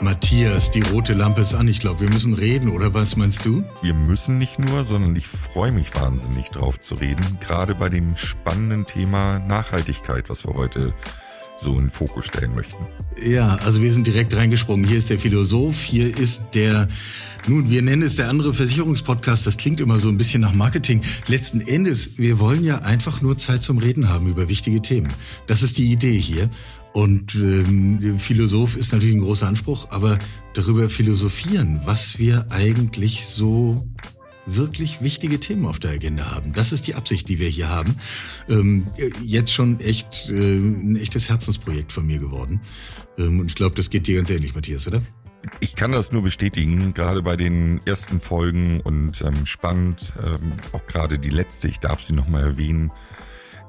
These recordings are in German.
Matthias, die rote Lampe ist an. Ich glaube, wir müssen reden, oder was meinst du? Wir müssen nicht nur, sondern ich freue mich wahnsinnig drauf zu reden. Gerade bei dem spannenden Thema Nachhaltigkeit, was wir heute so in den Fokus stellen möchten. Ja, also wir sind direkt reingesprungen. Hier ist der Philosoph, hier ist der, nun, wir nennen es der andere Versicherungspodcast. Das klingt immer so ein bisschen nach Marketing. Letzten Endes, wir wollen ja einfach nur Zeit zum Reden haben über wichtige Themen. Das ist die Idee hier. Und ähm, Philosoph ist natürlich ein großer Anspruch, aber darüber philosophieren, was wir eigentlich so wirklich wichtige Themen auf der Agenda haben. Das ist die Absicht, die wir hier haben. Ähm, jetzt schon echt äh, ein echtes Herzensprojekt von mir geworden. Ähm, und ich glaube, das geht dir ganz ähnlich, Matthias, oder? Ich kann das nur bestätigen, gerade bei den ersten Folgen und ähm, spannend, ähm, auch gerade die letzte, ich darf sie nochmal erwähnen,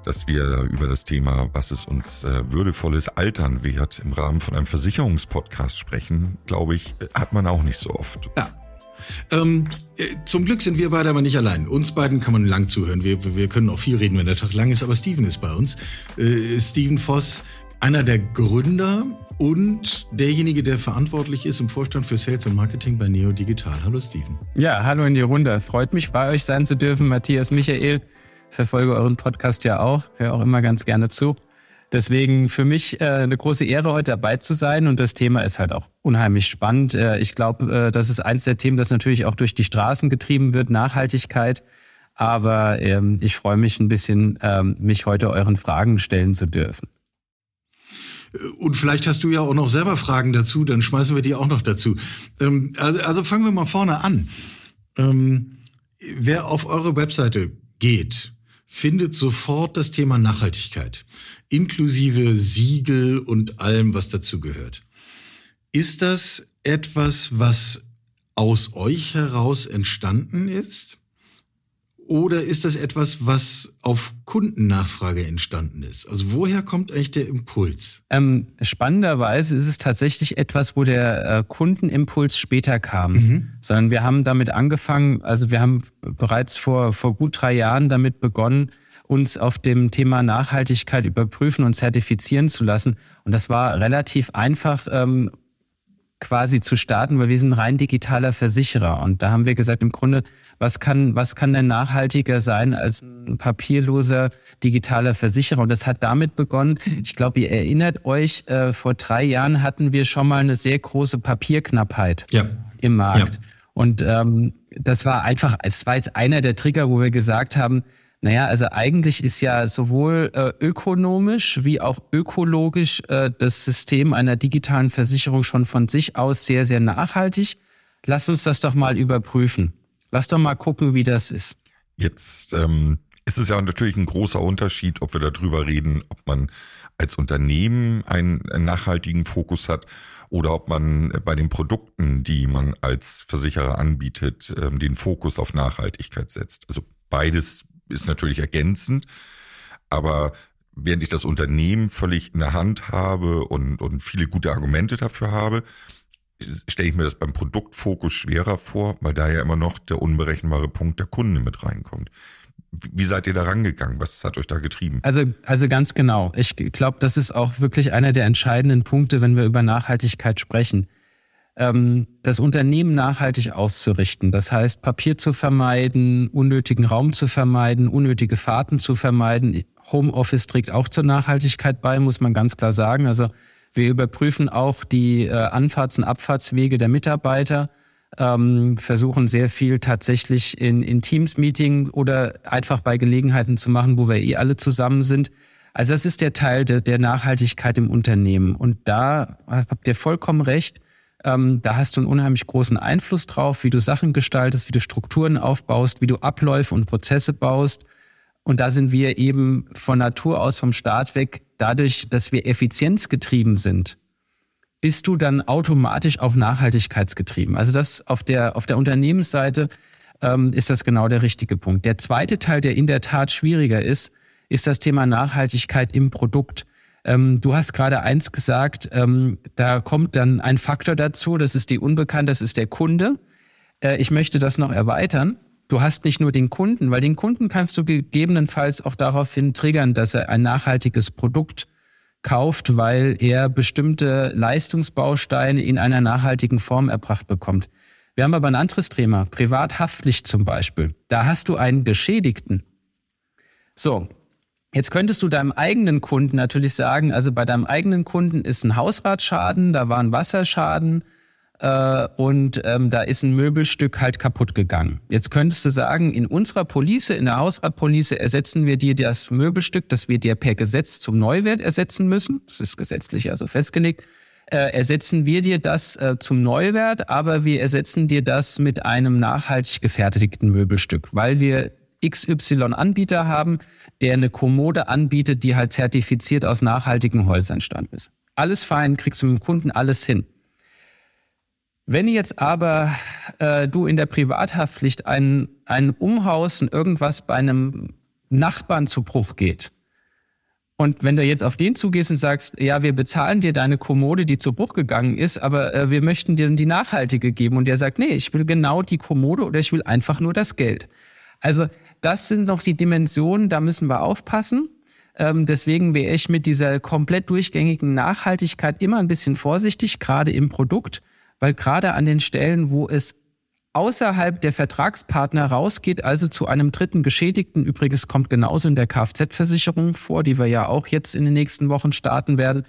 dass wir über das Thema, was es uns äh, würdevolles Altern wert, im Rahmen von einem Versicherungspodcast sprechen, glaube ich, äh, hat man auch nicht so oft. Ja. Ähm, äh, zum Glück sind wir beide aber nicht allein. Uns beiden kann man lang zuhören. Wir, wir können auch viel reden, wenn der Tag lang ist, aber Steven ist bei uns. Äh, Steven Voss, einer der Gründer und derjenige, der verantwortlich ist im Vorstand für Sales und Marketing bei Neo Digital. Hallo Steven. Ja, hallo in die Runde. Freut mich, bei euch sein zu dürfen. Matthias, Michael verfolge euren Podcast ja auch, höre auch immer ganz gerne zu. Deswegen für mich äh, eine große Ehre, heute dabei zu sein. Und das Thema ist halt auch unheimlich spannend. Äh, ich glaube, äh, das ist eins der Themen, das natürlich auch durch die Straßen getrieben wird, Nachhaltigkeit. Aber ähm, ich freue mich ein bisschen, ähm, mich heute euren Fragen stellen zu dürfen. Und vielleicht hast du ja auch noch selber Fragen dazu, dann schmeißen wir die auch noch dazu. Ähm, also, also, fangen wir mal vorne an. Ähm, wer auf eure Webseite geht, findet sofort das Thema Nachhaltigkeit, inklusive Siegel und allem, was dazu gehört. Ist das etwas, was aus euch heraus entstanden ist? Oder ist das etwas, was auf Kundennachfrage entstanden ist? Also woher kommt eigentlich der Impuls? Ähm, spannenderweise ist es tatsächlich etwas, wo der äh, Kundenimpuls später kam. Mhm. Sondern wir haben damit angefangen, also wir haben bereits vor, vor gut drei Jahren damit begonnen, uns auf dem Thema Nachhaltigkeit überprüfen und zertifizieren zu lassen. Und das war relativ einfach, ähm, quasi zu starten, weil wir sind rein digitaler Versicherer. Und da haben wir gesagt, im Grunde, was kann, was kann denn nachhaltiger sein als ein papierloser digitaler Versicherer? Und das hat damit begonnen. Ich glaube, ihr erinnert euch, äh, vor drei Jahren hatten wir schon mal eine sehr große Papierknappheit ja. im Markt. Ja. Und ähm, das war einfach, es war jetzt einer der Trigger, wo wir gesagt haben, naja, also eigentlich ist ja sowohl äh, ökonomisch wie auch ökologisch äh, das System einer digitalen Versicherung schon von sich aus sehr, sehr nachhaltig. Lass uns das doch mal überprüfen. Lass doch mal gucken, wie das ist. Jetzt ähm, ist es ja natürlich ein großer Unterschied, ob wir darüber reden, ob man als Unternehmen einen, nachhaltigen Fokus hat oder ob man bei den Produkten, die man als Versicherer anbietet, ähm, den Fokus auf Nachhaltigkeit setzt. Also beides ist natürlich ergänzend, aber während ich das Unternehmen völlig in der Hand habe und, und viele gute Argumente dafür habe, stelle ich mir das beim Produktfokus schwerer vor, weil da ja immer noch der unberechenbare Punkt der Kunde mit reinkommt. Wie seid ihr da rangegangen? Was hat euch da getrieben? Also, also ganz genau. Ich glaube, das ist auch wirklich einer der entscheidenden Punkte, wenn wir über Nachhaltigkeit sprechen das Unternehmen nachhaltig auszurichten. Das heißt, Papier zu vermeiden, unnötigen Raum zu vermeiden, unnötige Fahrten zu vermeiden. Homeoffice trägt auch zur Nachhaltigkeit bei, muss man ganz klar sagen. Also wir überprüfen auch die äh, Anfahrts- und Abfahrtswege der Mitarbeiter, ähm, versuchen sehr viel tatsächlich in, in Teams-Meeting oder einfach bei Gelegenheiten zu machen, wo wir eh alle zusammen sind. Also das ist der Teil de, der Nachhaltigkeit im Unternehmen. Und da habt ihr vollkommen recht. Ähm, da hast du einen unheimlich großen Einfluss drauf, wie du Sachen gestaltest, wie du Strukturen aufbaust, wie du Abläufe und Prozesse baust. Und da sind wir eben von Natur aus vom Start weg, dadurch, dass wir effizienzgetrieben sind, bist du dann automatisch auf Nachhaltigkeitsgetrieben. Also das auf der, auf der Unternehmensseite ähm, ist das genau der richtige Punkt. Der zweite Teil, der in der Tat schwieriger ist, ist das Thema Nachhaltigkeit im Produkt. Ähm, du hast gerade eins gesagt, ähm, da kommt dann ein Faktor dazu, das ist die Unbekannte, das ist der Kunde. Äh, ich möchte das noch erweitern. Du hast nicht nur den Kunden, weil den Kunden kannst du gegebenenfalls auch daraufhin triggern, dass er ein nachhaltiges Produkt kauft, weil er bestimmte Leistungsbausteine in einer nachhaltigen Form erbracht bekommt. Wir haben aber ein anderes Thema, Privathaftpflicht zum Beispiel. Da hast du einen Geschädigten. So, jetzt könntest du deinem eigenen Kunden natürlich sagen, also bei deinem eigenen Kunden ist ein Hausratschaden, da war ein Wasserschaden, äh, und ähm, da ist ein Möbelstück halt kaputt gegangen. Jetzt könntest du sagen, in unserer Police, in der Hausratpolice ersetzen wir dir das Möbelstück, das wir dir per Gesetz zum Neuwert ersetzen müssen. Das ist gesetzlich also festgelegt. Äh, ersetzen wir dir das äh, zum Neuwert, aber wir ersetzen dir das mit einem nachhaltig gefertigten Möbelstück, weil wir XY-Anbieter haben, der eine Kommode anbietet, die halt zertifiziert aus nachhaltigem Holz entstanden ist. Alles fein, kriegst du mit dem Kunden alles hin. Wenn jetzt aber äh, du in der Privathaftpflicht ein, Umhaus und irgendwas bei einem Nachbarn zu Bruch geht, und wenn du jetzt auf den zugehst und sagst, ja, wir bezahlen dir deine Kommode, die zu Bruch gegangen ist, aber äh, wir möchten dir die nachhaltige geben. Und der sagt, nee, ich will genau die Kommode oder ich will einfach nur das Geld. Also das sind noch die Dimensionen, da müssen wir aufpassen. Ähm, deswegen wäre ich mit dieser komplett durchgängigen Nachhaltigkeit immer ein bisschen vorsichtig, gerade im Produkt weil gerade an den Stellen, wo es außerhalb der Vertragspartner rausgeht, also zu einem dritten Geschädigten, übrigens kommt genauso in der Kfz-Versicherung vor, die wir ja auch jetzt in den nächsten Wochen starten werden,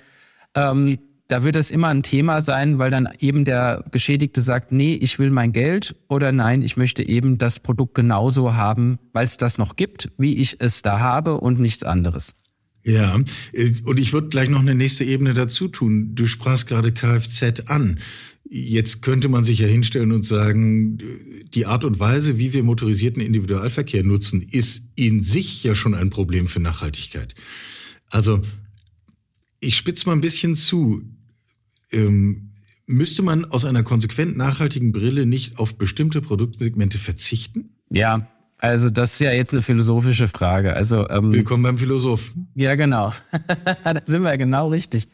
ähm, da wird es immer ein Thema sein, weil dann eben der Geschädigte sagt, nee, ich will mein Geld oder nein, ich möchte eben das Produkt genauso haben, weil es das noch gibt, wie ich es da habe und nichts anderes. Ja, äh, und ich würde gleich noch eine nächste Ebene dazu tun. Du sprachst gerade Kfz an. Jetzt könnte man sich ja hinstellen und sagen, die Art und Weise, wie wir motorisierten Individualverkehr nutzen, ist in sich ja schon ein Problem für Nachhaltigkeit. Also ich spitze mal ein bisschen zu. Ähm, müsste man aus einer konsequent nachhaltigen Brille nicht auf bestimmte Produktsegmente verzichten? Ja, also das ist ja jetzt eine philosophische Frage. Also ähm, willkommen beim Philosophen. Ja, genau. da sind wir genau richtig.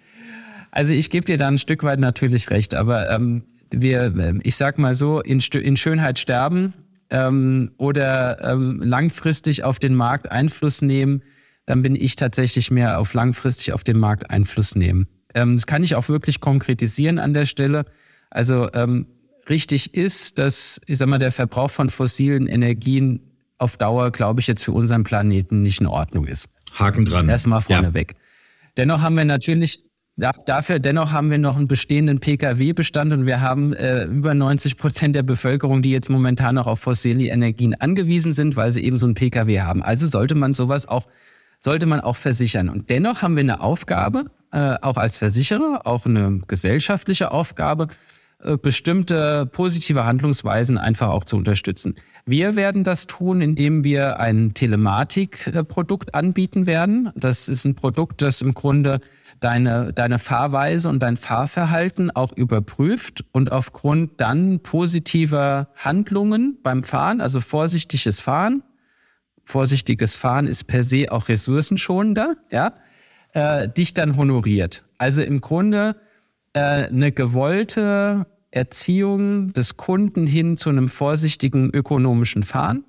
Also ich gebe dir da ein Stück weit natürlich recht, aber ähm, wir, ähm, ich sag mal so, in, in Schönheit sterben ähm, oder ähm, langfristig auf den Markt Einfluss nehmen, dann bin ich tatsächlich mehr auf langfristig auf den Markt Einfluss nehmen. Ähm, das kann ich auch wirklich konkretisieren an der Stelle. Also ähm, richtig ist, dass, ich sag mal, der Verbrauch von fossilen Energien auf Dauer, glaube ich, jetzt für unseren Planeten nicht in Ordnung ist. Haken dran. Erstmal vorneweg. Ja. Dennoch haben wir natürlich dafür dennoch haben wir noch einen bestehenden Pkw-Bestand und wir haben äh, über 90 Prozent der Bevölkerung, die jetzt momentan noch auf fossile Energien angewiesen sind, weil sie eben so einen Pkw haben. Also sollte man sowas auch, sollte man auch versichern. Und dennoch haben wir eine Aufgabe, äh, auch als Versicherer, auch eine gesellschaftliche Aufgabe, äh, bestimmte positive Handlungsweisen einfach auch zu unterstützen. Wir werden das tun, indem wir ein Telematikprodukt anbieten werden. Das ist ein Produkt, das im Grunde deine, deine Fahrweise und dein Fahrverhalten auch überprüft und aufgrund dann positiver Handlungen beim Fahren, also vorsichtiges Fahren, vorsichtiges Fahren ist per se auch ressourcenschonender, ja, äh, dich dann honoriert. Also im Grunde äh, eine gewollte Erziehung des Kunden hin zu einem vorsichtigen ökonomischen Fahren.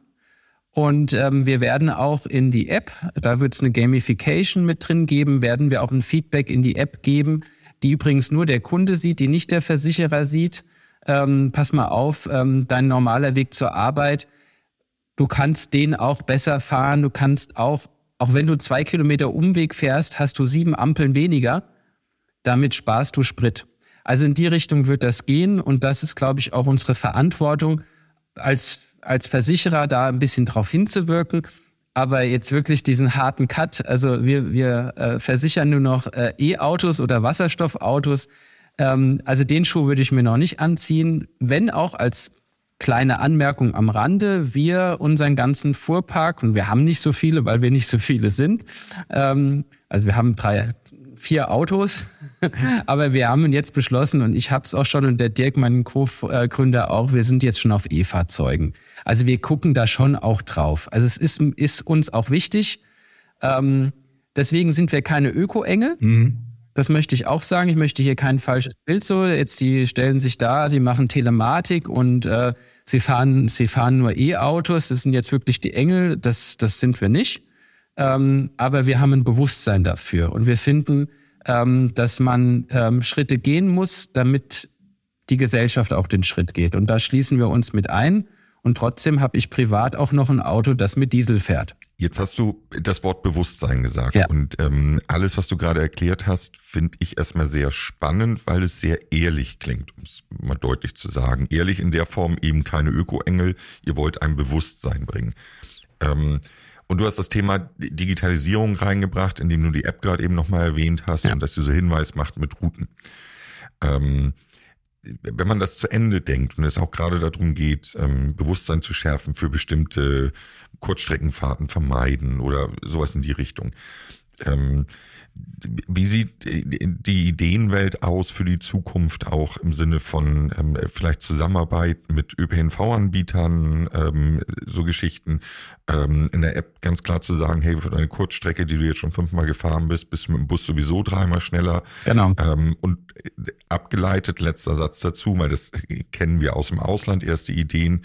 Und ähm, wir werden auch in die App, da wird es eine Gamification mit drin geben, werden wir auch ein Feedback in die App geben, die übrigens nur der Kunde sieht, die nicht der Versicherer sieht. Ähm, pass mal auf, ähm, dein normaler Weg zur Arbeit, du kannst den auch besser fahren, du kannst auch, auch wenn du zwei Kilometer Umweg fährst, hast du sieben Ampeln weniger, damit sparst du Sprit. Also in die Richtung wird das gehen und das ist, glaube ich, auch unsere Verantwortung als als Versicherer da ein bisschen drauf hinzuwirken. Aber jetzt wirklich diesen harten Cut, also wir, wir äh, versichern nur noch äh, E-Autos oder Wasserstoffautos. Ähm, also den Schuh würde ich mir noch nicht anziehen, wenn auch als kleine Anmerkung am Rande, wir unseren ganzen Fuhrpark, und wir haben nicht so viele, weil wir nicht so viele sind, ähm, also wir haben drei, vier Autos, aber wir haben jetzt beschlossen, und ich habe es auch schon, und der Dirk, mein Co-Gründer auch, wir sind jetzt schon auf E-Fahrzeugen. Also wir gucken da schon auch drauf. Also es ist, ist uns auch wichtig. Ähm, deswegen sind wir keine Öko-Engel. Mhm. Das möchte ich auch sagen. Ich möchte hier kein falsches Bild so. Jetzt die stellen sich da, die machen Telematik und äh, sie fahren, sie fahren nur E-Autos. Das sind jetzt wirklich die Engel. Das, das sind wir nicht. Ähm, aber wir haben ein Bewusstsein dafür und wir finden, ähm, dass man ähm, Schritte gehen muss, damit die Gesellschaft auch den Schritt geht. Und da schließen wir uns mit ein. Und trotzdem habe ich privat auch noch ein Auto, das mit Diesel fährt. Jetzt hast du das Wort Bewusstsein gesagt. Ja. Und ähm, alles, was du gerade erklärt hast, finde ich erstmal sehr spannend, weil es sehr ehrlich klingt, um es mal deutlich zu sagen. Ehrlich in der Form eben keine Öko-Engel. Ihr wollt ein Bewusstsein bringen. Ähm, und du hast das Thema Digitalisierung reingebracht, indem du die App gerade eben nochmal erwähnt hast ja. und dass du so Hinweis macht mit Routen. Ähm, wenn man das zu Ende denkt und es auch gerade darum geht, ähm, Bewusstsein zu schärfen für bestimmte Kurzstreckenfahrten vermeiden oder sowas in die Richtung. Ähm, wie sieht die Ideenwelt aus für die Zukunft auch im Sinne von ähm, vielleicht Zusammenarbeit mit ÖPNV-Anbietern, ähm, so Geschichten, ähm, in der App ganz klar zu sagen, hey, für deine Kurzstrecke, die du jetzt schon fünfmal gefahren bist, bist du mit dem Bus sowieso dreimal schneller. Genau. Ähm, und abgeleitet, letzter Satz dazu, weil das kennen wir aus dem Ausland, erste Ideen,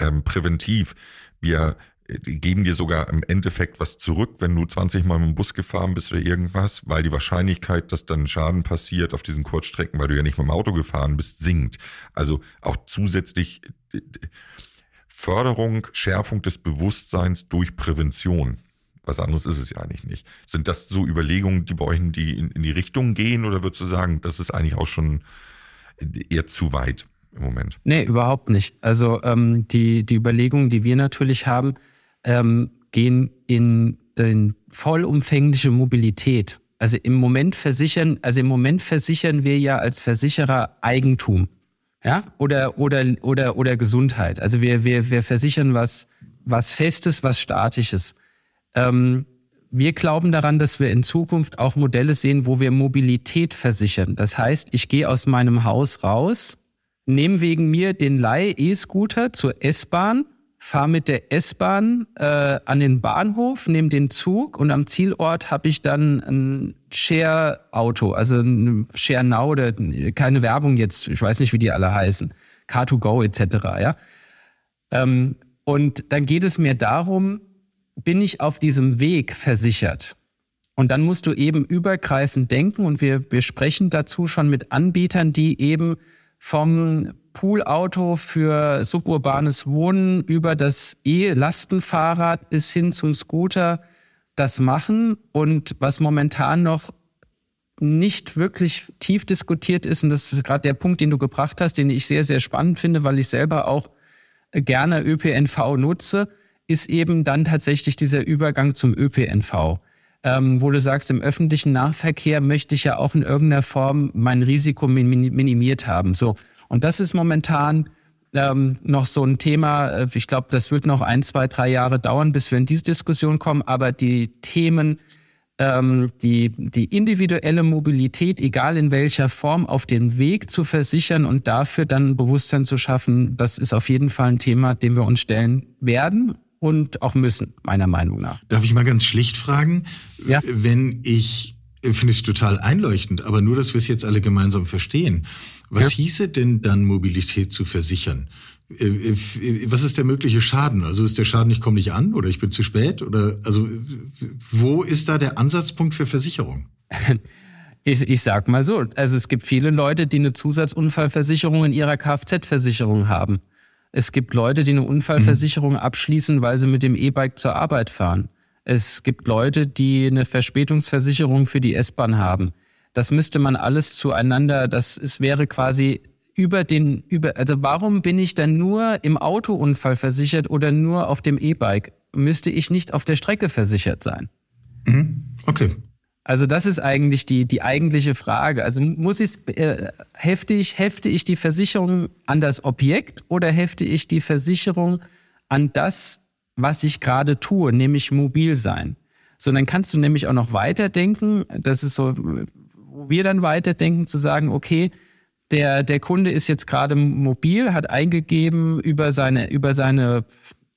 ähm, präventiv. Wir geben dir sogar im Endeffekt was zurück, wenn du 20 Mal mit dem Bus gefahren bist oder irgendwas, weil die Wahrscheinlichkeit, dass dann Schaden passiert auf diesen Kurzstrecken, weil du ja nicht mit dem Auto gefahren bist, sinkt. Also auch zusätzlich Förderung, Schärfung des Bewusstseins durch Prävention. Was anderes ist es ja eigentlich nicht. Sind das so Überlegungen, die bei euch in die, in, die Richtung gehen oder würdest du sagen, das ist eigentlich auch schon eher zu weit im Moment? Nee, überhaupt nicht. Also ähm, die, die Überlegungen, die wir natürlich haben, ähm, gehen in den vollumfängliche Mobilität. Also im Moment versichern, also im Moment versichern wir ja als Versicherer Eigentum, ja, oder oder oder oder Gesundheit. Also wir wir wir versichern was was Festes, was Statisches. Ähm, wir glauben daran, dass wir in Zukunft auch Modelle sehen, wo wir Mobilität versichern. Das heißt, ich gehe aus meinem Haus raus, nehme wegen mir den Leih-E-Scooter zur S-Bahn fahre mit der S-Bahn äh, an den Bahnhof, nehme den Zug und am Zielort habe ich dann ein Share-Auto, also ein Share Now oder keine Werbung jetzt, ich weiß nicht, wie die alle heißen, Car2Go etc. Ja? Ähm, und dann geht es mir darum, bin ich auf diesem Weg versichert? Und dann musst du eben übergreifend denken und wir, wir sprechen dazu schon mit Anbietern, die eben vom Poolauto für suburbanes Wohnen über das E-Lastenfahrrad bis hin zum Scooter das machen. Und was momentan noch nicht wirklich tief diskutiert ist, und das ist gerade der Punkt, den du gebracht hast, den ich sehr, sehr spannend finde, weil ich selber auch gerne ÖPNV nutze, ist eben dann tatsächlich dieser Übergang zum ÖPNV. Ähm, wo du sagst, im öffentlichen Nahverkehr möchte ich ja auch in irgendeiner Form mein Risiko minimiert haben. So. Und das ist momentan ähm, noch so ein Thema. Äh, ich glaube, das wird noch ein, zwei, drei Jahre dauern, bis wir in diese Diskussion kommen. Aber die Themen, ähm, die, die individuelle Mobilität, egal in welcher Form, auf den Weg zu versichern und dafür dann Bewusstsein zu schaffen, das ist auf jeden Fall ein Thema, dem wir uns stellen werden und auch müssen, meiner Meinung nach. Darf ich mal ganz schlicht fragen? Ja. Wenn ich, finde ich total einleuchtend, aber nur, dass wir es jetzt alle gemeinsam verstehen. Was ja. hieße denn dann Mobilität zu versichern? Äh, äh, was ist der mögliche Schaden? Also ist der Schaden, ich komme nicht an oder ich bin zu spät? Oder also wo ist da der Ansatzpunkt für Versicherung? Ich, ich sag mal so, also es gibt viele Leute, die eine Zusatzunfallversicherung in ihrer Kfz-Versicherung haben. Es gibt Leute, die eine Unfallversicherung mhm. abschließen, weil sie mit dem E-Bike zur Arbeit fahren. Es gibt Leute, die eine Verspätungsversicherung für die S-Bahn haben. Das müsste man alles zueinander, das es wäre quasi über den, über, also warum bin ich dann nur im Autounfall versichert oder nur auf dem E-Bike? Müsste ich nicht auf der Strecke versichert sein? Mhm. Okay. Also das ist eigentlich die, die eigentliche Frage. Also muss ich, äh, hefte ich, hefte ich die Versicherung an das Objekt oder hefte ich die Versicherung an das, was ich gerade tue, nämlich mobil sein? So, dann kannst du nämlich auch noch weiterdenken. Das ist so, wo wir dann weiterdenken, zu sagen, okay, der, der Kunde ist jetzt gerade mobil, hat eingegeben über seine, über seine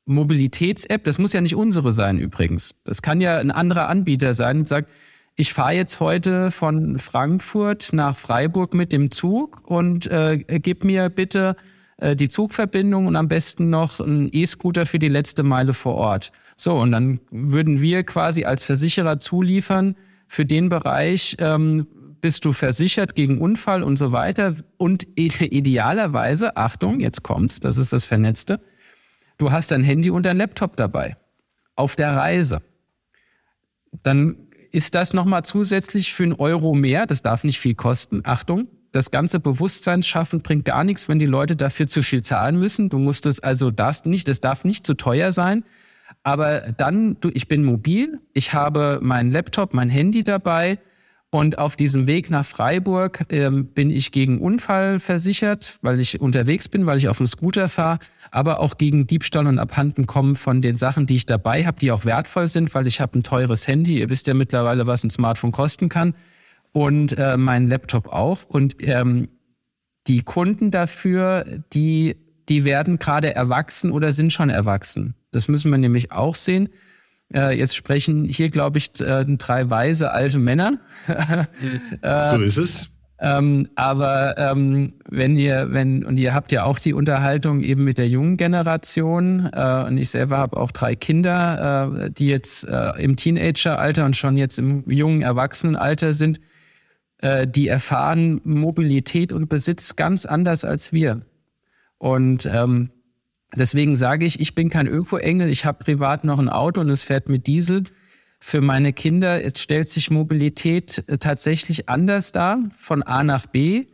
Mobilitäts-App, das muss ja nicht unsere sein übrigens. Das kann ja ein anderer Anbieter sein und sagt, ich fahre jetzt heute von Frankfurt nach Freiburg mit dem Zug und äh, gib mir bitte äh, die Zugverbindung und am besten noch einen E-Scooter für die letzte Meile vor Ort. So, und dann würden wir quasi als Versicherer zuliefern, Für den Bereich ähm, bist du versichert gegen Unfall und so weiter. Und idealerweise, Achtung, jetzt kommt's, das ist das Vernetzte, du hast dein Handy und dein Laptop dabei. Auf der Reise. Dann ist das nochmal zusätzlich für einen Euro mehr. Das darf nicht viel kosten. Achtung, das ganze Bewusstsein schaffen bringt gar nichts, wenn die Leute dafür zu viel zahlen müssen. Du musst es also darfst nicht, das darf nicht zu teuer sein. Aber dann, du, ich bin mobil, ich habe meinen Laptop, mein Handy dabei und auf diesem Weg nach Freiburg ähm, bin ich gegen Unfall versichert, weil ich unterwegs bin, weil ich auf dem Scooter fahre, aber auch gegen Diebstahl und Abhandenkommen von den Sachen, die ich dabei habe, die auch wertvoll sind, weil ich habe ein teures Handy. Ihr wisst ja mittlerweile, was ein Smartphone kosten kann und äh, mein Laptop auch. Und ähm, die Kunden dafür, die, die werden gerade erwachsen oder sind schon erwachsen. Das müssen wir nämlich auch sehen. Äh, jetzt sprechen hier, glaube ich, äh, drei weise alte Männer. äh, so ist es. Ähm, aber ähm, wenn ihr, wenn, und ihr habt ja auch die Unterhaltung eben mit der jungen Generation, äh, und ich selber habe auch drei Kinder, äh, die jetzt äh, im Teenageralter und schon jetzt im jungen Erwachsenenalter sind, äh, die erfahren Mobilität und Besitz ganz anders als wir. Und ähm, deswegen sage ich, ich bin kein Öko-Engel, ich habe privat noch ein Auto und es fährt mit Diesel. Für meine Kinder jetzt stellt sich Mobilität äh, tatsächlich anders dar, von A nach B.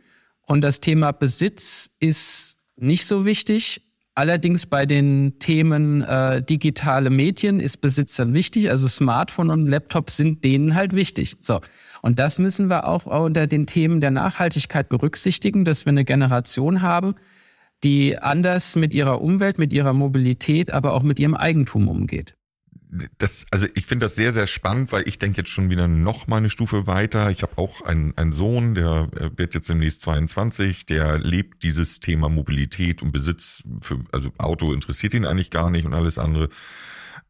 Und das Thema Besitz ist nicht so wichtig. Allerdings bei den Themen äh, digitale Medien ist Besitz dann wichtig. Also Smartphone und Laptop sind denen halt wichtig. So. Und das müssen wir auch unter den Themen der Nachhaltigkeit berücksichtigen, dass wir eine Generation haben, die anders mit ihrer Umwelt, mit ihrer Mobilität, aber auch mit ihrem Eigentum umgeht. Das, also ich finde das sehr, sehr spannend, weil ich denke jetzt schon wieder noch mal eine Stufe weiter. Ich habe auch einen, einen Sohn, der wird jetzt demnächst 22, der lebt dieses Thema Mobilität und Besitz. Für, also Auto interessiert ihn eigentlich gar nicht und alles andere.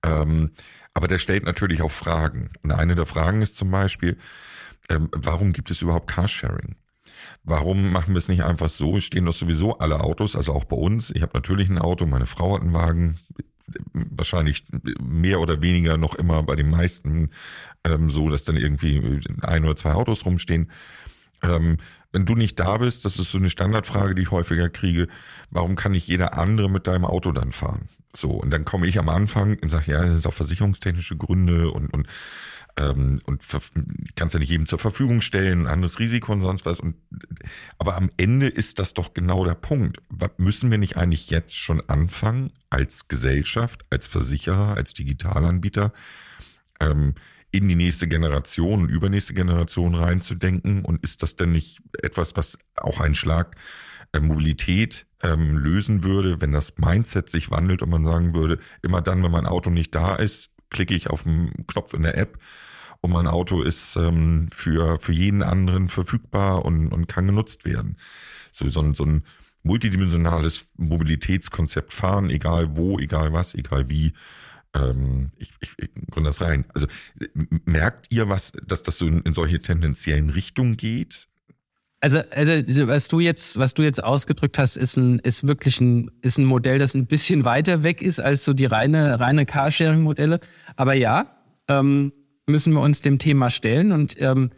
Ähm, aber der stellt natürlich auch Fragen. Und eine der Fragen ist zum Beispiel, ähm, warum gibt es überhaupt Carsharing? Warum machen wir es nicht einfach so? Stehen doch sowieso alle Autos, also auch bei uns. Ich habe natürlich ein Auto, meine Frau hat einen Wagen, wahrscheinlich mehr oder weniger noch immer bei den meisten ähm, so, dass dann irgendwie ein oder zwei Autos rumstehen. Ähm, wenn du nicht da bist, das ist so eine Standardfrage, die ich häufiger kriege, warum kann nicht jeder andere mit deinem Auto dann fahren? So, und dann komme ich am Anfang und sage, ja, das ist auch versicherungstechnische Gründe und, und ähm, und kannst ja nicht jedem zur Verfügung stellen, anderes Risiko und sonst was. Und, aber am Ende ist das doch genau der Punkt. Müssen wir nicht eigentlich jetzt schon anfangen, als Gesellschaft, als Versicherer, als Digitalanbieter, ähm, in die nächste Generation übernächste Generation reinzudenken? Und ist das denn nicht etwas, was auch einen Schlag äh, Mobilität ähm, lösen würde, wenn das Mindset sich wandelt und man sagen würde, immer dann, wenn mein Auto nicht da ist, klicke ich auf den Knopf in der App und mein Auto ist ähm, für, für jeden anderen verfügbar und, und kann genutzt werden. So, so, ein, so ein multidimensionales Mobilitätskonzept fahren, egal wo, egal was, egal wie. Ähm, ich, ich, ich gründe das rein. Also merkt ihr was, dass das so in, in solche tendenziellen Richtungen geht? Also, also was du jetzt, was du jetzt ausgedrückt hast, ist ein, ist wirklich ein, ist ein Modell, das ein bisschen weiter weg ist als so die reine, reine Carsharing-Modelle. Aber ja, ähm, müssen wir uns dem Thema stellen. Und ähm,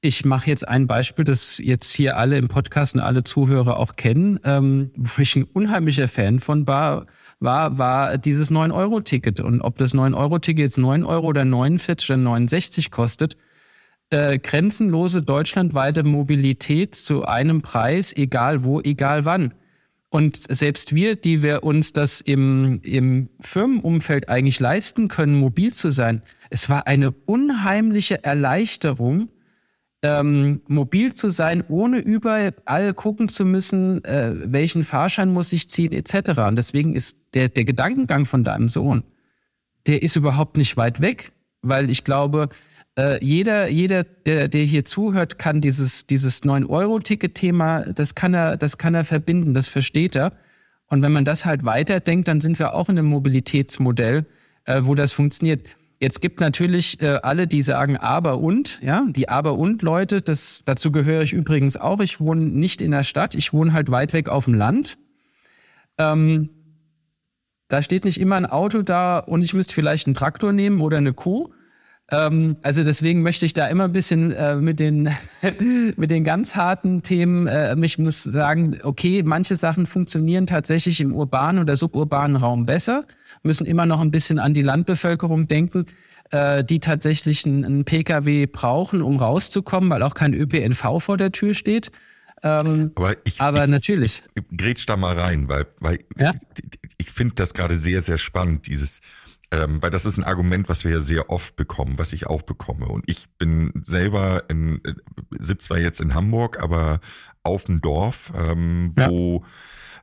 ich mache jetzt ein Beispiel, das jetzt hier alle im Podcast und alle Zuhörer auch kennen, ähm, wo ich ein unheimlicher Fan von war, war, war dieses 9-Euro-Ticket. Und ob das 9-Euro-Ticket jetzt 9 Euro oder 49 oder 69 kostet, äh, grenzenlose deutschlandweite Mobilität zu einem Preis, egal wo, egal wann. Und selbst wir, die wir uns das im, im Firmenumfeld eigentlich leisten können, mobil zu sein, es war eine unheimliche Erleichterung, ähm, mobil zu sein, ohne überall gucken zu müssen, äh, welchen Fahrschein muss ich ziehen, etc. Und deswegen ist der, der Gedankengang von deinem Sohn, der ist überhaupt nicht weit weg, weil ich glaube, äh, jeder, jeder, der, der hier zuhört, kann dieses, dieses 9-Euro-Ticket-Thema, das kann er, das kann er verbinden, das versteht er. Und wenn man das halt weiterdenkt, dann sind wir auch in einem Mobilitätsmodell, äh, wo das funktioniert. Jetzt gibt natürlich äh, alle, die sagen aber und, ja, die aber und Leute, das, dazu gehöre ich übrigens auch. Ich wohne nicht in der Stadt, ich wohne halt weit weg auf dem Land. Ähm, da steht nicht immer ein Auto da und ich müsste vielleicht einen Traktor nehmen oder eine Kuh. Ähm, also deswegen möchte ich da immer ein bisschen äh, mit, den, mit den ganz harten Themen, äh, ich muss sagen, okay, manche Sachen funktionieren tatsächlich im urbanen oder suburbanen Raum besser, müssen immer noch ein bisschen an die Landbevölkerung denken, äh, die tatsächlich einen, Pkw brauchen, um rauszukommen, weil auch kein ÖPNV vor der Tür steht. Ähm, aber ich, aber ich, natürlich. Ich, grätsch da mal rein, weil, weil ja? ich, ich finde das gerade sehr, sehr spannend, dieses ähm, weil das ist ein Argument, was wir ja sehr oft bekommen, was ich auch bekomme. Und ich bin selber in, äh, sitze zwar jetzt in Hamburg, aber auf dem Dorf, ähm, ja. wo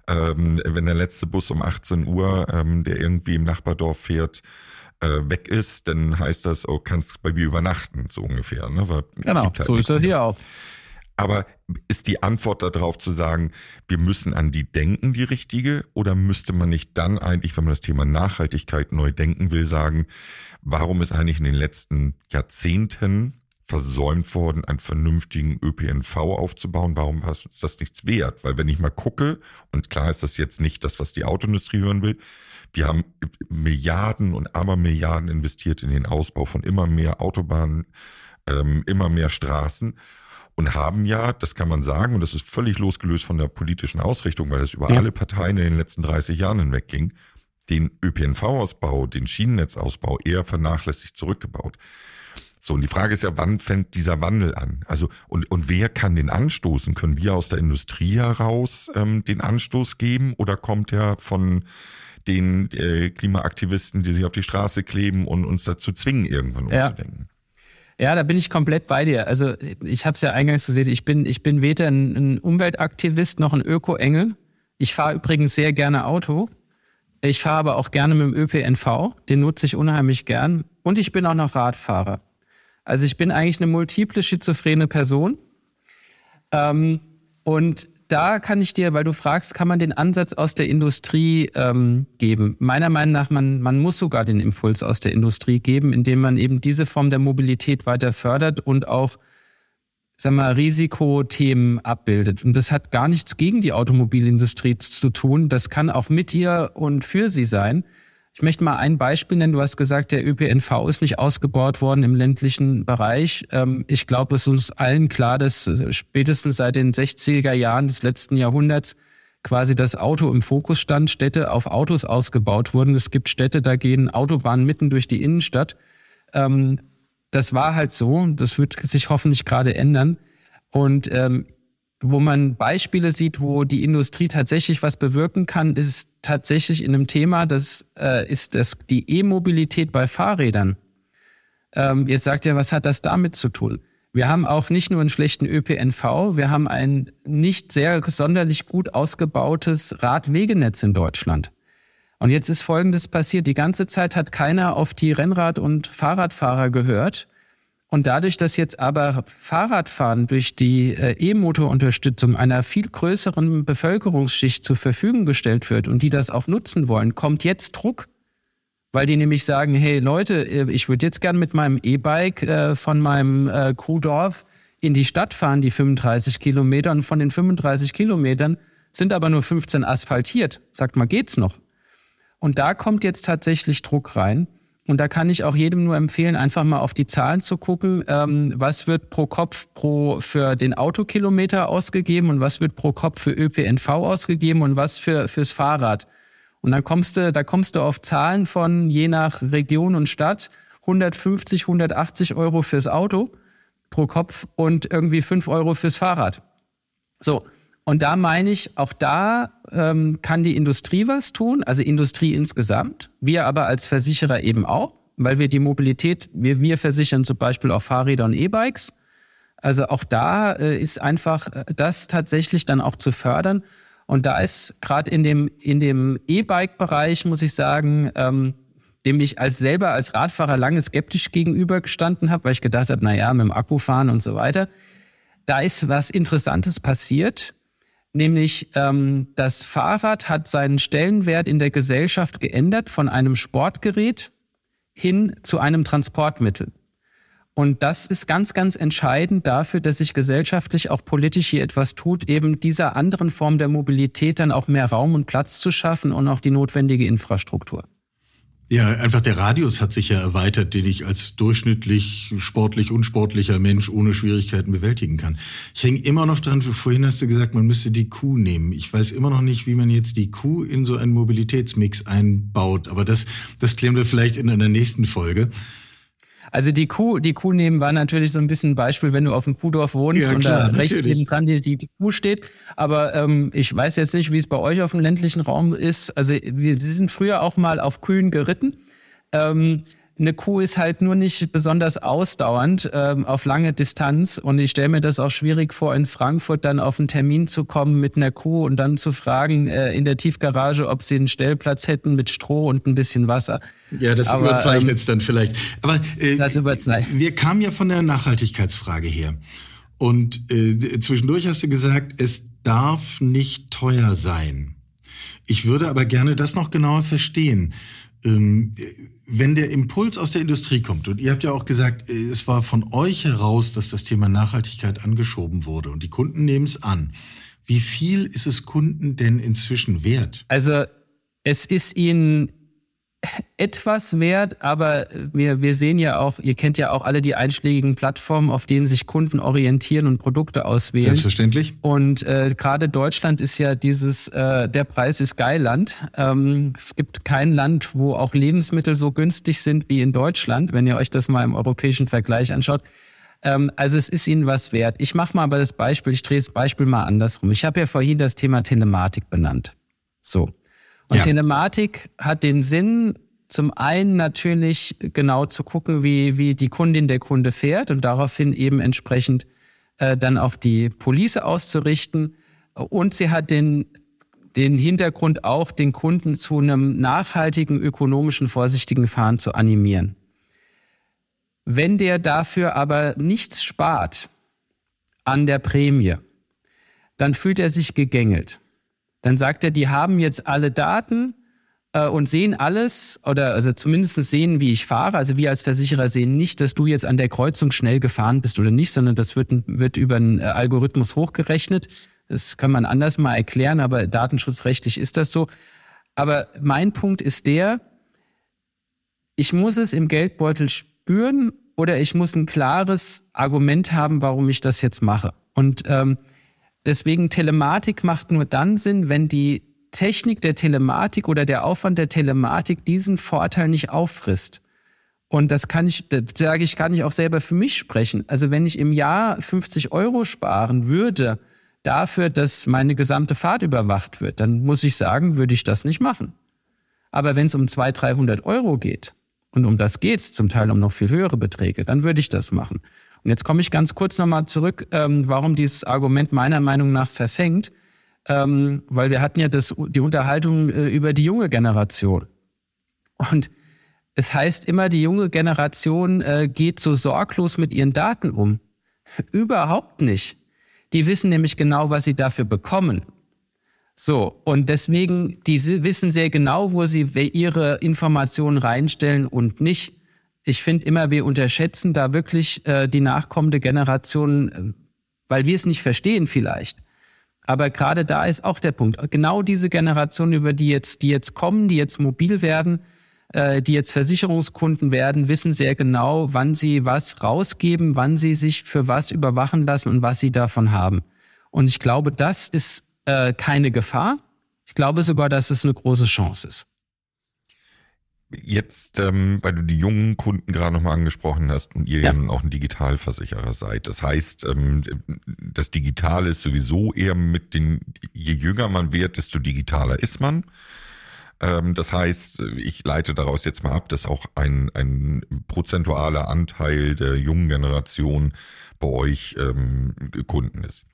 ähm, wenn der letzte Bus um 18 Uhr, ähm, der irgendwie im Nachbardorf fährt, äh, weg ist, dann heißt das, oh, kannst bei mir übernachten, so ungefähr. Ne? Weil genau, halt so ist das hier auch. Aber ist die Antwort darauf zu sagen, wir müssen an die denken, die richtige? Oder müsste man nicht dann eigentlich, wenn man das Thema Nachhaltigkeit neu denken will, sagen, warum ist eigentlich in den letzten Jahrzehnten versäumt worden, einen vernünftigen ÖPNV aufzubauen? Warum ist das nichts wert? Weil wenn ich mal gucke, und klar ist das jetzt nicht das, was die Autoindustrie hören will, wir haben Milliarden und Abermilliarden investiert in den Ausbau von immer mehr Autobahnen, ähm, immer mehr Straßen und haben ja, das kann man sagen, und das ist völlig losgelöst von der politischen Ausrichtung, weil das über ja. alle Parteien in den letzten 30 Jahren hinweg ging, den ÖPNV-Ausbau, den Schienennetzausbau eher vernachlässigt zurückgebaut. So, und die Frage ist ja, wann fängt dieser Wandel an? Also, und, und wer kann den anstoßen? Können wir aus der Industrie heraus ähm, den Anstoß geben oder kommt er von den äh, Klimaaktivisten, die sich auf die Straße kleben und uns dazu zwingen, irgendwann umzudenken? Ja, da bin ich komplett bei dir. Also ich habe es ja eingangs gesehen, ich bin, ich bin weder ein, ein Umweltaktivist noch ein Öko-Engel. Ich fahre übrigens sehr gerne Auto. Ich fahre aber auch gerne mit dem ÖPNV, den nutze ich unheimlich gern. Und ich bin auch noch Radfahrer. Also ich bin eigentlich eine multiple schizophrene Person. Ähm, und da kann ich dir, weil du fragst, kann man den Ansatz aus der Industrie ähm, geben? Meiner Meinung nach, man, man muss sogar den Impuls aus der Industrie geben, indem man eben diese Form der Mobilität weiter fördert und auch sag mal, Risikothemen abbildet. Und das hat gar nichts gegen die Automobilindustrie zu tun. Das kann auch mit ihr und für sie sein. Ich möchte mal ein Beispiel nennen. Du hast gesagt, der ÖPNV ist nicht ausgebaut worden im ländlichen Bereich. Ähm, ich glaube, es ist uns allen klar, dass spätestens seit den 60er Jahren des letzten Jahrhunderts quasi das Auto im Fokus stand, Städte auf Autos ausgebaut wurden. Es gibt Städte, da gehen Autobahnen mitten durch die Innenstadt. Ähm, das war halt so. Das wird sich hoffentlich gerade ändern. Und ähm, wo man Beispiele sieht, wo die Industrie tatsächlich was bewirken kann, ist tatsächlich in einem Thema, das äh, ist das, die E-Mobilität bei Fahrrädern. Ähm, jetzt sagt ihr, was hat das damit zu tun? Wir haben auch nicht nur einen schlechten ÖPNV, wir haben ein nicht sehr sonderlich gut ausgebautes Radwegenetz in Deutschland. Und jetzt ist Folgendes passiert. Die ganze Zeit hat keiner auf die Rennrad- und Fahrradfahrer gehört. Und dadurch, dass jetzt aber Fahrradfahren durch die äh, E-Motor-Unterstützung einer viel größeren Bevölkerungsschicht zur Verfügung gestellt wird und die das auch nutzen wollen, kommt jetzt Druck, weil die nämlich sagen, hey Leute, äh, ich würde jetzt gern mit meinem E-Bike äh, von meinem Kuhdorf in die Stadt fahren, die 35 Kilometer und von den 35 Kilometern sind aber nur 15 asphaltiert. Sagt mal, geht's noch? Und da kommt jetzt tatsächlich Druck rein. Und da kann ich auch jedem nur empfehlen, einfach mal auf die Zahlen zu gucken, ähm, was wird pro Kopf pro für den Autokilometer ausgegeben und was wird pro Kopf für ÖPNV ausgegeben und was für fürs Fahrrad. Und dann kommst du, da kommst du auf Zahlen von je nach Region und Stadt 150, 180 Euro fürs Auto pro Kopf und irgendwie 5 Euro fürs Fahrrad. So, und da meine ich, auch da ähm, kann die Industrie was tun, also Industrie insgesamt. Wir aber als Versicherer eben auch, weil wir die Mobilität, wir, wir versichern zum Beispiel auch Fahrräder und E-Bikes. Also auch da äh, ist einfach äh, das tatsächlich dann auch zu fördern. Und da ist gerade in dem, in dem E-Bike-Bereich, muss ich sagen, ähm, dem ich als selber als Radfahrer lange skeptisch gegenübergestanden habe, weil ich gedacht habe, na ja, mit dem Akku fahren und so weiter. Da ist was Interessantes passiert. Nämlich ähm, das Fahrrad hat seinen Stellenwert in der Gesellschaft geändert von einem Sportgerät hin zu einem Transportmittel. Und das ist ganz, ganz entscheidend dafür, dass sich gesellschaftlich auch politisch hier etwas tut, eben dieser anderen Form der Mobilität dann auch mehr Raum und Platz zu schaffen und auch die notwendige Infrastruktur. Ja, einfach der Radius hat sich ja erweitert, den ich als durchschnittlich sportlich, unsportlicher Mensch ohne Schwierigkeiten bewältigen kann. Ich hänge immer noch dran, vorhin hast du gesagt, man müsste die Kuh nehmen. Ich weiß immer noch nicht, wie man jetzt die Kuh in so einen Mobilitätsmix einbaut, aber das, das klären wir vielleicht in einer nächsten Folge. Also die Kuh, die Kuh nehmen war natürlich so ein bisschen ein Beispiel, wenn du auf dem Kuhdorf wohnst ja, und klar, da rechts neben dran die, die, die, Kuh steht. Aber ähm, ich weiß jetzt nicht, wie es bei euch auf dem ländlichen Raum ist. Also wir sind früher auch mal auf Kühen geritten. Ähm, eine Kuh ist halt nur nicht besonders ausdauernd ähm, auf lange Distanz. Und ich stelle mir das auch schwierig vor, in Frankfurt dann auf einen Termin zu kommen mit einer Kuh und dann zu fragen äh, in der Tiefgarage, ob sie einen Stellplatz hätten mit Stroh und ein bisschen Wasser. Ja, das überzeichnet es ähm, dann vielleicht. Aber äh, das überzeichnet. wir kamen ja von der Nachhaltigkeitsfrage her. Und äh, zwischendurch hast du gesagt, es darf nicht teuer sein. Ich würde aber gerne das noch genauer verstehen. Ähm, wenn der Impuls aus der Industrie kommt, und ihr habt ja auch gesagt, äh, es war von euch heraus, dass das Thema Nachhaltigkeit angeschoben wurde und die Kunden nehmen es an. Wie viel ist es Kunden denn inzwischen wert? Also es ist ihnen etwas wert, aber wir, wir sehen ja auch, ihr kennt ja auch alle die einschlägigen Plattformen, auf denen sich Kunden orientieren und Produkte auswählen. Selbstverständlich. Und äh, gerade Deutschland ist ja dieses, äh, der Preis ist geil Land. Ähm, es gibt kein Land, wo auch Lebensmittel so günstig sind wie in Deutschland, wenn ihr euch das mal im europäischen Vergleich anschaut. Ähm, also es ist ihnen was wert. Ich mache mal aber das Beispiel, ich drehe das Beispiel mal andersrum. Ich habe ja vorhin das Thema Telematik benannt. So. Und ja. Telematik hat den Sinn, zum einen natürlich genau zu gucken, wie, wie die Kundin der Kunde fährt und daraufhin eben entsprechend äh, dann auch die Police auszurichten. Und sie hat den, den Hintergrund auch, den Kunden zu einem nachhaltigen, ökonomischen, vorsichtigen Fahren zu animieren. Wenn der dafür aber nichts spart an der Prämie, dann fühlt er sich gegängelt. Dann sagt er, die haben jetzt alle Daten äh, und sehen alles oder also zumindest sehen, wie ich fahre. Also wir als Versicherer sehen nicht, dass du jetzt an der Kreuzung schnell gefahren bist oder nicht, sondern das wird, wird über einen äh, Algorithmus hochgerechnet. Das kann man anders mal erklären, aber datenschutzrechtlich ist das so. Aber mein Punkt ist der, ich muss es im Geldbeutel spüren oder ich muss ein klares Argument haben, warum ich das jetzt mache. Und ähm, Deswegen Telematik macht nur dann Sinn, wenn die Technik der Telematik oder der Aufwand der Telematik diesen Vorteil nicht auffrisst. Und das kann ich, sage ich, kann ich auch selber für mich sprechen. Also wenn ich im Jahr 50 Euro sparen würde, dafür, dass meine gesamte Fahrt überwacht wird, dann muss ich sagen, würde ich das nicht machen. Aber wenn es um 200, 300 Euro geht, und um das geht es zum Teil um noch viel höhere Beträge, dann würde ich das machen. Und jetzt komme ich ganz kurz nochmal zurück, ähm, warum dieses Argument meiner Meinung nach verfängt. Ähm, weil wir hatten ja das, die Unterhaltung äh, über die junge Generation. Und es heißt immer, die junge Generation äh, geht so sorglos mit ihren Daten um. Überhaupt nicht. Die wissen nämlich genau, was sie dafür bekommen. So, und deswegen, die wissen sehr genau, wo sie ihre Informationen reinstellen und nicht ich finde immer, wir unterschätzen da wirklich äh, die nachkommende Generation, äh, weil wir es nicht verstehen vielleicht. Aber gerade da ist auch der Punkt. Genau diese Generation, über die jetzt, die jetzt kommen, die jetzt mobil werden, äh, die jetzt Versicherungskunden werden, wissen sehr genau, wann sie was rausgeben, wann sie sich für was überwachen lassen und was sie davon haben. Und ich glaube, das ist äh, keine Gefahr. Ich glaube sogar, dass es eine große Chance ist. Jetzt, ähm, weil du die jungen Kunden gerade nochmal angesprochen hast und ihr ja auch ein Digitalversicherer seid. Das heißt, ähm, das Digitale ist sowieso eher mit den, je jünger man wird, desto digitaler ist man. Ähm, das heißt, ich leite daraus jetzt mal ab, dass auch ein, ein prozentualer Anteil der jungen Generation bei euch ähm, Kunden ist.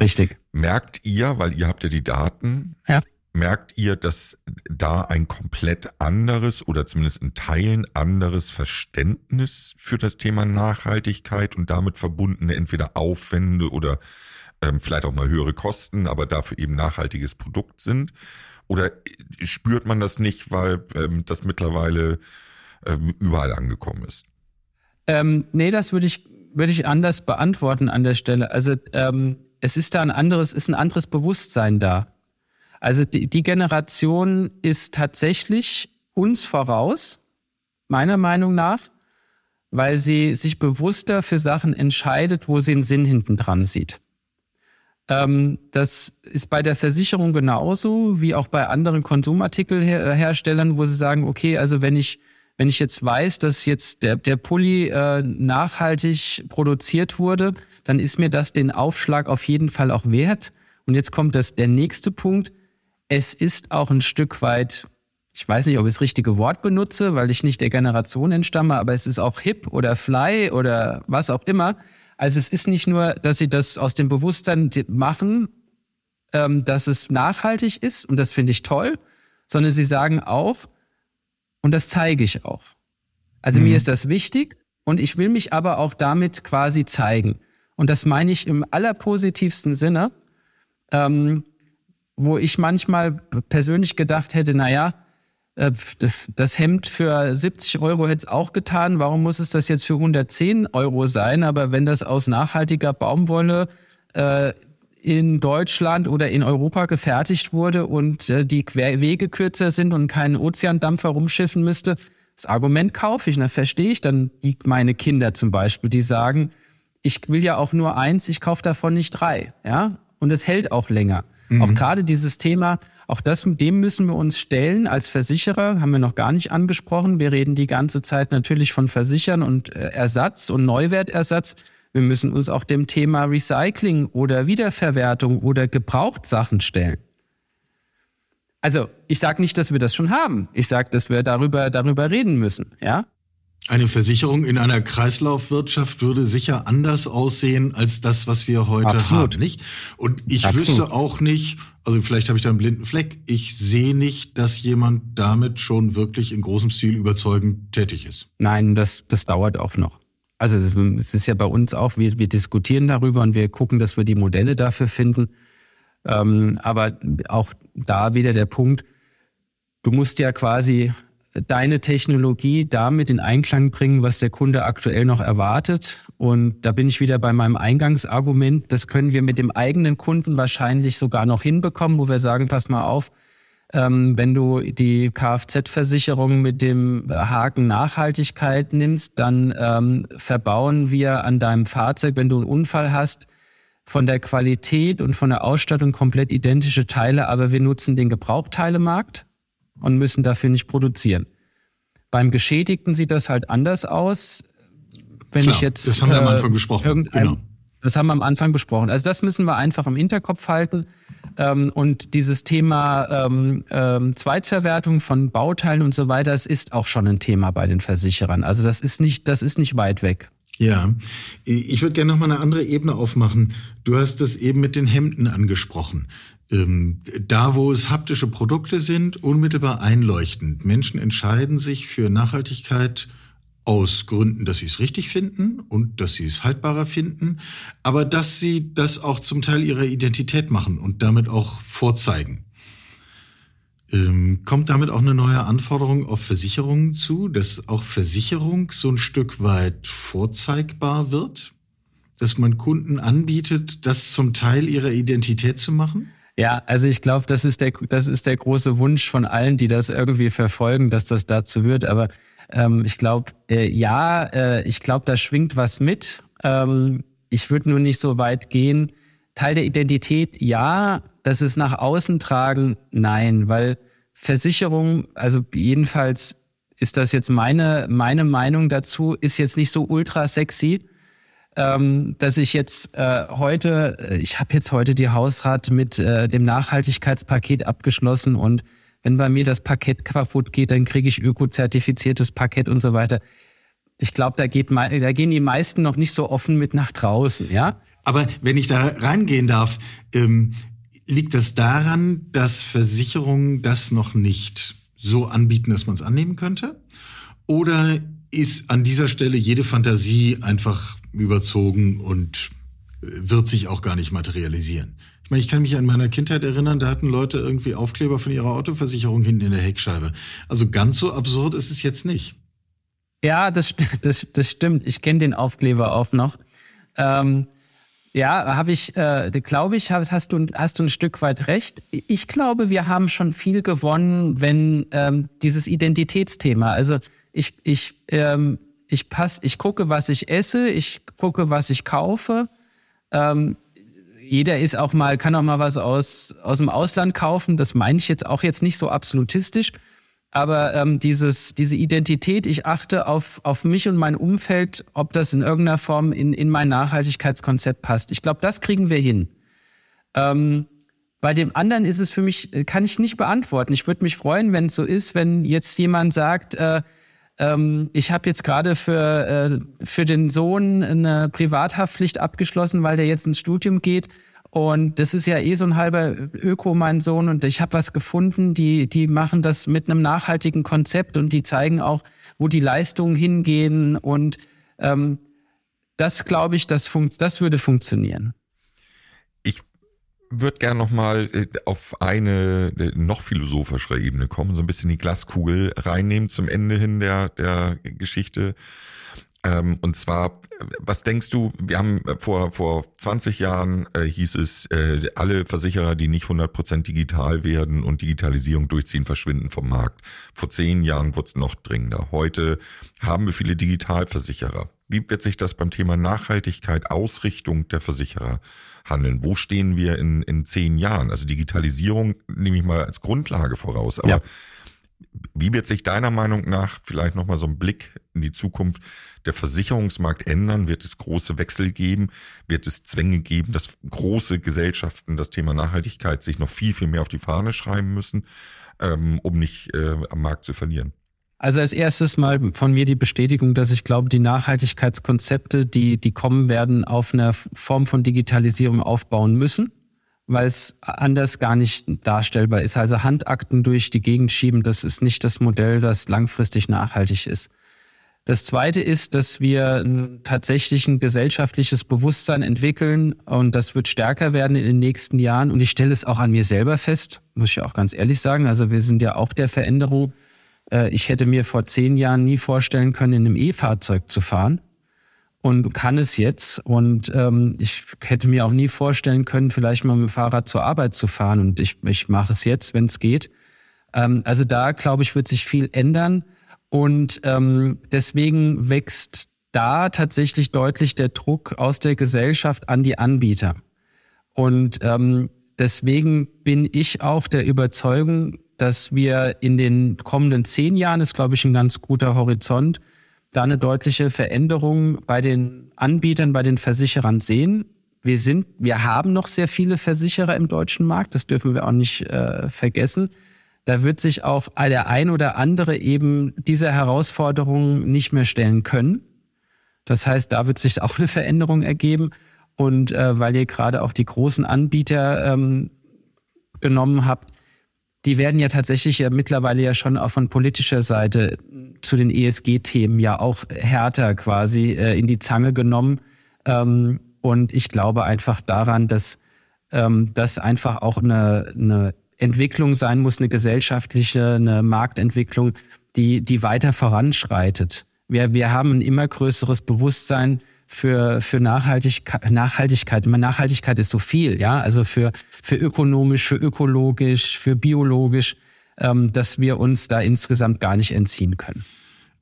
Richtig. Merkt ihr, weil ihr habt ja die Daten, ja merkt ihr, dass da ein komplett anderes oder zumindest in Teilen anderes Verständnis für das Thema Nachhaltigkeit und damit verbundene entweder Aufwände oder ähm, vielleicht auch mal höhere Kosten, aber dafür eben nachhaltiges Produkt sind? Oder spürt man das nicht, weil ähm, das mittlerweile ähm, überall angekommen ist? Ähm, nee, das würde ich, würde ich anders beantworten an der Stelle. Also ähm, es ist da ein anderes, ist ein anderes Bewusstsein da. Also die, die Generation ist tatsächlich uns voraus, meiner Meinung nach, weil sie sich bewusster für Sachen entscheidet, wo sie einen Sinn hinten dran sieht. Ähm, das ist bei der Versicherung genauso wie auch bei anderen Konsumartikelherstellern, wo sie sagen, okay, also wenn ich wenn ich jetzt weiß, dass jetzt der, der Pulli äh, nachhaltig produziert wurde, dann ist mir das den Aufschlag auf jeden Fall auch wert. Und jetzt kommt das, der nächste Punkt. Es ist auch ein Stück weit, ich weiß nicht, ob ich das richtige Wort benutze, weil ich nicht der Generation entstamme, aber es ist auch hip oder fly oder was auch immer. Also es ist nicht nur, dass sie das aus dem Bewusstsein machen, ähm, dass es nachhaltig ist und das finde ich toll, sondern sie sagen auch, und das zeige ich auch. Also mhm. mir ist das wichtig und ich will mich aber auch damit quasi zeigen. Und das meine ich im allerpositivsten Sinne, ähm, wo ich manchmal persönlich gedacht hätte, naja, äh, das Hemd für 70 Euro hätte es auch getan. Warum muss es das jetzt für 110 Euro sein? Aber wenn das aus nachhaltiger Baumwolle äh, in Deutschland oder in Europa gefertigt wurde und äh, die Wege kürzer sind und keinen Ozeandampfer rumschiffen müsste, das Argument kaufe ich, dann verstehe ich dann meine Kinder zum Beispiel, die sagen, ich will ja auch nur eins, ich kaufe davon nicht drei, ja, und es hält auch länger. Mhm. Auch gerade dieses Thema, auch das, dem müssen wir uns stellen als Versicherer, haben wir noch gar nicht angesprochen. Wir reden die ganze Zeit natürlich von Versichern und äh, Ersatz und Neuwertersatz. Wir müssen uns auch dem Thema Recycling oder Wiederverwertung oder Gebrauchtsachen stellen. Also, ich sage nicht, dass wir das schon haben. Ich sage, dass wir darüber, darüber reden müssen, ja? Eine Versicherung in einer Kreislaufwirtschaft würde sicher anders aussehen als das, was wir heute Absolut. haben, nicht? Und ich Absolut. wüsste auch nicht, also vielleicht habe ich da einen blinden Fleck, ich sehe nicht, dass jemand damit schon wirklich in großem Stil überzeugend tätig ist. Nein, das, das dauert auch noch. Also es ist ja bei uns auch, wir, wir diskutieren darüber und wir gucken, dass wir die Modelle dafür finden. Ähm, aber auch da wieder der Punkt, du musst ja quasi deine Technologie damit in Einklang bringen, was der Kunde aktuell noch erwartet. Und da bin ich wieder bei meinem Eingangsargument. Das können wir mit dem eigenen Kunden wahrscheinlich sogar noch hinbekommen, wo wir sagen, pass mal auf, ähm, wenn du die Kfz-Versicherung mit dem Haken Nachhaltigkeit nimmst, dann ähm, verbauen wir an deinem Fahrzeug, wenn du einen Unfall hast, von der Qualität und von der Ausstattung komplett identische Teile, aber wir nutzen den Gebrauchteilemarkt und müssen dafür nicht produzieren. Beim Geschädigten sieht das halt anders aus. Wenn Klar, ich jetzt. Das haben wir am Anfang äh, besprochen. Genau. Das haben wir am Anfang besprochen. Also das müssen wir einfach im Hinterkopf halten. Ähm, und dieses Thema ähm, ähm, Zweitverwertung von Bauteilen und so weiter, das ist auch schon ein Thema bei den Versicherern. Also das ist nicht, das ist nicht weit weg. Ja, ich würde gerne noch mal eine andere Ebene aufmachen. Du hast das eben mit den Hemden angesprochen. Ähm, da, wo es haptische Produkte sind, unmittelbar einleuchtend. Menschen entscheiden sich für Nachhaltigkeit aus Gründen, dass sie es richtig finden und dass sie es haltbarer finden, aber dass sie das auch zum Teil ihrer Identität machen und damit auch vorzeigen. Ähm, kommt damit auch eine neue Anforderung auf Versicherungen zu, dass auch Versicherung so ein Stück weit vorzeigbar wird? Dass man Kunden anbietet, das zum Teil ihrer Identität zu machen? Ja, also ich glaube, das ist der, das ist der große Wunsch von allen, die das irgendwie verfolgen, dass das dazu wird. Aber ähm, ich glaube, äh, ja, äh, ich glaube, da schwingt was mit. Ähm, ich würde nur nicht so weit gehen. Teil der Identität, ja. Das ist nach außen tragen, nein, weil Versicherung, also jedenfalls ist das jetzt meine, meine Meinung dazu, ist jetzt nicht so ultra sexy ähm, dass ich jetzt äh, heute, äh, ich habe jetzt heute die Hausrat mit äh, dem Nachhaltigkeitspaket abgeschlossen und wenn bei mir das Paket kaputt geht, dann kriege ich ökozertifiziertes Paket und so weiter. Ich glaube, da, da gehen die meisten noch nicht so offen mit nach draußen, ja. Aber wenn ich da reingehen darf, ähm, liegt das daran, dass Versicherungen das noch nicht so anbieten, dass man es annehmen könnte? Oder ist an dieser Stelle jede Fantasie einfach überzogen und wird sich auch gar nicht materialisieren. Ich meine, ich kann mich an meiner Kindheit erinnern, da hatten Leute irgendwie Aufkleber von ihrer Autoversicherung hinten in der Heckscheibe. Also ganz so absurd ist es jetzt nicht. Ja, das, das, das stimmt. Ich kenne den Aufkleber auch noch. Ähm, Ja, habe ich, äh, glaube ich, hast du, hast du ein Stück weit recht. Ich glaube, wir haben schon viel gewonnen, wenn ähm, dieses Identitätsthema, also ich, ich, ähm, ich pass, ich gucke, was ich esse, ich gucke, was ich kaufe. Ähm, jeder ist auch mal, kann auch mal was aus, aus dem Ausland kaufen. Das meine ich jetzt auch jetzt nicht so absolutistisch. Aber ähm, dieses, diese Identität, ich achte auf, auf mich und mein Umfeld, ob das in irgendeiner Form in, in mein Nachhaltigkeitskonzept passt. Ich glaube, das kriegen wir hin. Ähm, bei dem anderen ist es für mich, äh, kann ich nicht beantworten. Ich würde mich freuen, wenn es so ist, wenn jetzt jemand sagt, äh, ähm, ich habe jetzt gerade für, äh, für den Sohn eine Privathaftpflicht abgeschlossen, weil der jetzt ins Studium geht und das ist ja eh so ein halber Öko, mein Sohn. Und ich habe was gefunden, die, die machen das mit einem nachhaltigen Konzept und die zeigen auch, wo die Leistungen hingehen. Und ähm, das glaube ich, das, funkt, das würde funktionieren. Ich würde gerne nochmal äh, auf eine äh, noch philosophischere Ebene kommen, so ein bisschen die Glaskugel reinnehmen zum Ende hin der, der Geschichte. Ähm, und zwar, was denkst du, wir haben äh, vor, vor 20 Jahren äh, hieß es, äh, alle Versicherer, die nicht 100% digital werden und Digitalisierung durchziehen, verschwinden vom Markt. Vor zehn Jahren wurde es noch dringender. Heute haben wir viele Digitalversicherer. Wie wird sich das beim Thema Nachhaltigkeit, Ausrichtung der Versicherer handeln? Wo stehen wir in, in zehn Jahren? Also Digitalisierung nehme ich mal als Grundlage voraus, aber ja. Wie wird sich deiner Meinung nach vielleicht nochmal so ein Blick in die Zukunft der Versicherungsmarkt ändern? Wird es große Wechsel geben? Wird es Zwänge geben, dass große Gesellschaften das Thema Nachhaltigkeit sich noch viel, viel mehr auf die Fahne schreiben müssen, ähm, um nicht äh, am Markt zu verlieren? Also als erstes mal von mir die Bestätigung, dass ich glaube, die Nachhaltigkeitskonzepte, die, die kommen werden, auf einer Form von Digitalisierung aufbauen müssen weil es anders gar nicht darstellbar ist. Also Handakten durch die Gegend schieben, das ist nicht das Modell, das langfristig nachhaltig ist. Das Zweite ist, dass wir tatsächlich ein gesellschaftliches Bewusstsein entwickeln und das wird stärker werden in den nächsten Jahren. Und ich stelle es auch an mir selber fest, muss ich auch ganz ehrlich sagen. Also wir sind ja auch der Veränderung. Äh, ich hätte mir vor zehn Jahren nie vorstellen können, in einem E-Fahrzeug zu fahren und kann es jetzt. Und ähm, ich hätte mir auch nie vorstellen können, vielleicht mal mit dem Fahrrad zur Arbeit zu fahren. Und ich, ich mache es jetzt, wenn es geht. Ähm, also da, glaube ich, wird sich viel ändern. Und ähm, deswegen wächst da tatsächlich deutlich der Druck aus der Gesellschaft an die Anbieter. Und ähm, deswegen bin ich auch der Überzeugung, dass wir in den kommenden zehn Jahren, ist, glaube ich, ein ganz guter Horizont, da eine deutliche Veränderung bei den Anbietern, bei den Versicherern sehen. Wir sind, wir haben noch sehr viele Versicherer im deutschen Markt, das dürfen wir auch nicht äh, vergessen. Da wird sich auch der ein oder andere eben dieser Herausforderung nicht mehr stellen können. Das heißt, da wird sich auch eine Veränderung ergeben. Und äh, weil ihr gerade auch die großen Anbieter ähm, genommen habt, die werden ja tatsächlich ja mittlerweile ja schon auch von politischer Seite zu den ESG-Themen ja auch härter quasi äh, in die Zange genommen. Ähm, und ich glaube einfach daran, dass ähm, das einfach auch eine, eine Entwicklung sein muss, eine gesellschaftliche, eine Marktentwicklung, die, die weiter voranschreitet. Wir, wir haben ein immer größeres Bewusstsein für, für Nachhaltigkeit, Nachhaltigkeit. Nachhaltigkeit ist so viel, ja, also für, für ökonomisch, für ökologisch, für biologisch, ähm, dass wir uns da insgesamt gar nicht entziehen können.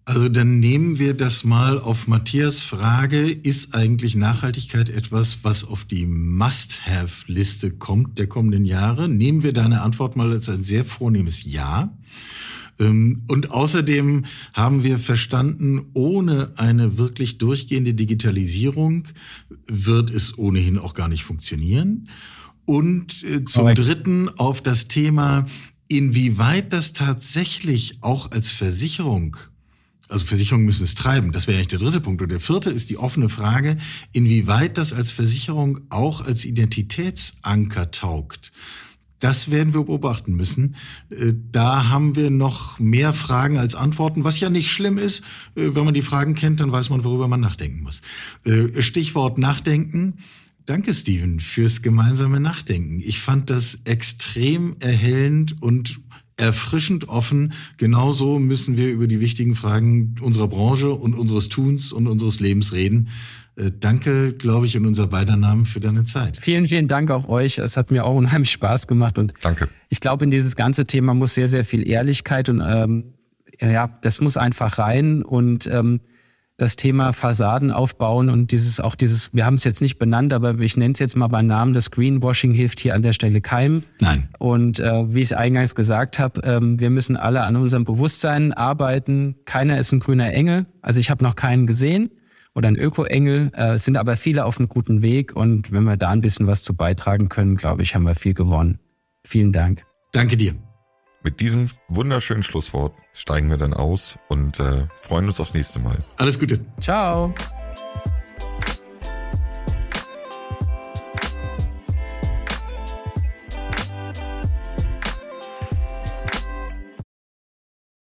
Also dann nehmen wir das mal auf Matthias Frage, ist eigentlich Nachhaltigkeit etwas, was auf die Must-Have-Liste kommt der kommenden Jahre? Nehmen wir deine Antwort mal als ein sehr vornehmes Ja. Ähm, und außerdem haben wir verstanden, ohne eine wirklich durchgehende Digitalisierung wird es ohnehin auch gar nicht funktionieren. Und äh, zum. Dritten auf das Thema, inwieweit das tatsächlich auch als Versicherung also Versicherungen müssen es treiben. Das wäre eigentlich der dritte Punkt. Und der vierte ist die offene Frage, inwieweit das als Versicherung auch als Identitätsanker taugt. Das werden wir beobachten müssen. Äh, da haben wir noch mehr Fragen als Antworten, was ja nicht schlimm ist. Äh, wenn man die Fragen kennt, dann weiß man, worüber man nachdenken muss. Äh, Stichwort Nachdenken. Danke, Steven, fürs gemeinsame Nachdenken. Ich fand das extrem erhellend und erfrischend offen. Genauso müssen wir über die wichtigen Fragen unserer Branche und unseres Tuns und unseres Lebens reden. äh, danke, glaube ich, in unser beider Namen für deine Zeit. Vielen, vielen Dank auch euch. Es hat mir auch unheimlich Spaß gemacht und danke. Ich glaube, in dieses ganze Thema muss sehr, sehr viel Ehrlichkeit und ähm, ja, das muss einfach rein und ähm, das Thema Fassaden aufbauen und dieses auch dieses, wir haben es jetzt nicht benannt, aber ich nenne es jetzt mal beim Namen, das Greenwashing hilft hier an der Stelle keinem. Nein. Und äh, wie ich eingangs gesagt habe, ähm, wir müssen alle an unserem Bewusstsein arbeiten. Keiner ist ein grüner Engel. Also ich habe noch keinen gesehen oder ein Öko-Engel. Äh, es sind aber viele auf einem guten Weg und wenn wir da ein bisschen was zu beitragen können, glaube ich, haben wir viel gewonnen. Vielen Dank. Danke dir. Mit diesem wunderschönen Schlusswort steigen wir dann aus und äh, freuen uns aufs nächste Mal. Alles Gute. Ciao.